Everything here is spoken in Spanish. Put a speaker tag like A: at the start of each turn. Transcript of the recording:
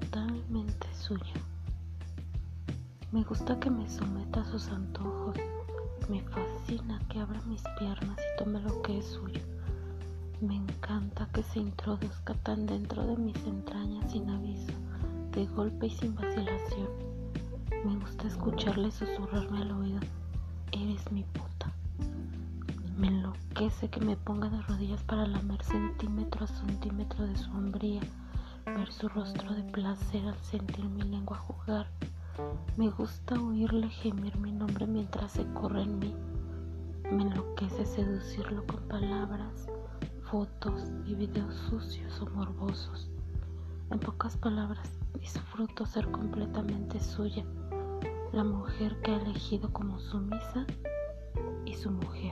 A: totalmente suyo. Me gusta que me someta a sus antojos. Me fascina que abra mis piernas y tome lo que es suyo. Me encanta que se introduzca tan dentro de mis entrañas sin aviso, de golpe y sin vacilación. Me gusta escucharle susurrarme al oído. Eres mi puta. Me enloquece que me ponga de rodillas para lamer centímetro a centímetro de su hombría ver su rostro de placer al sentir mi lengua jugar. Me gusta oírle gemir mi nombre mientras se corre en mí. Me enloquece seducirlo con palabras, fotos y videos sucios o morbosos. En pocas palabras, disfruto ser completamente suya, la mujer que ha elegido como sumisa y su mujer.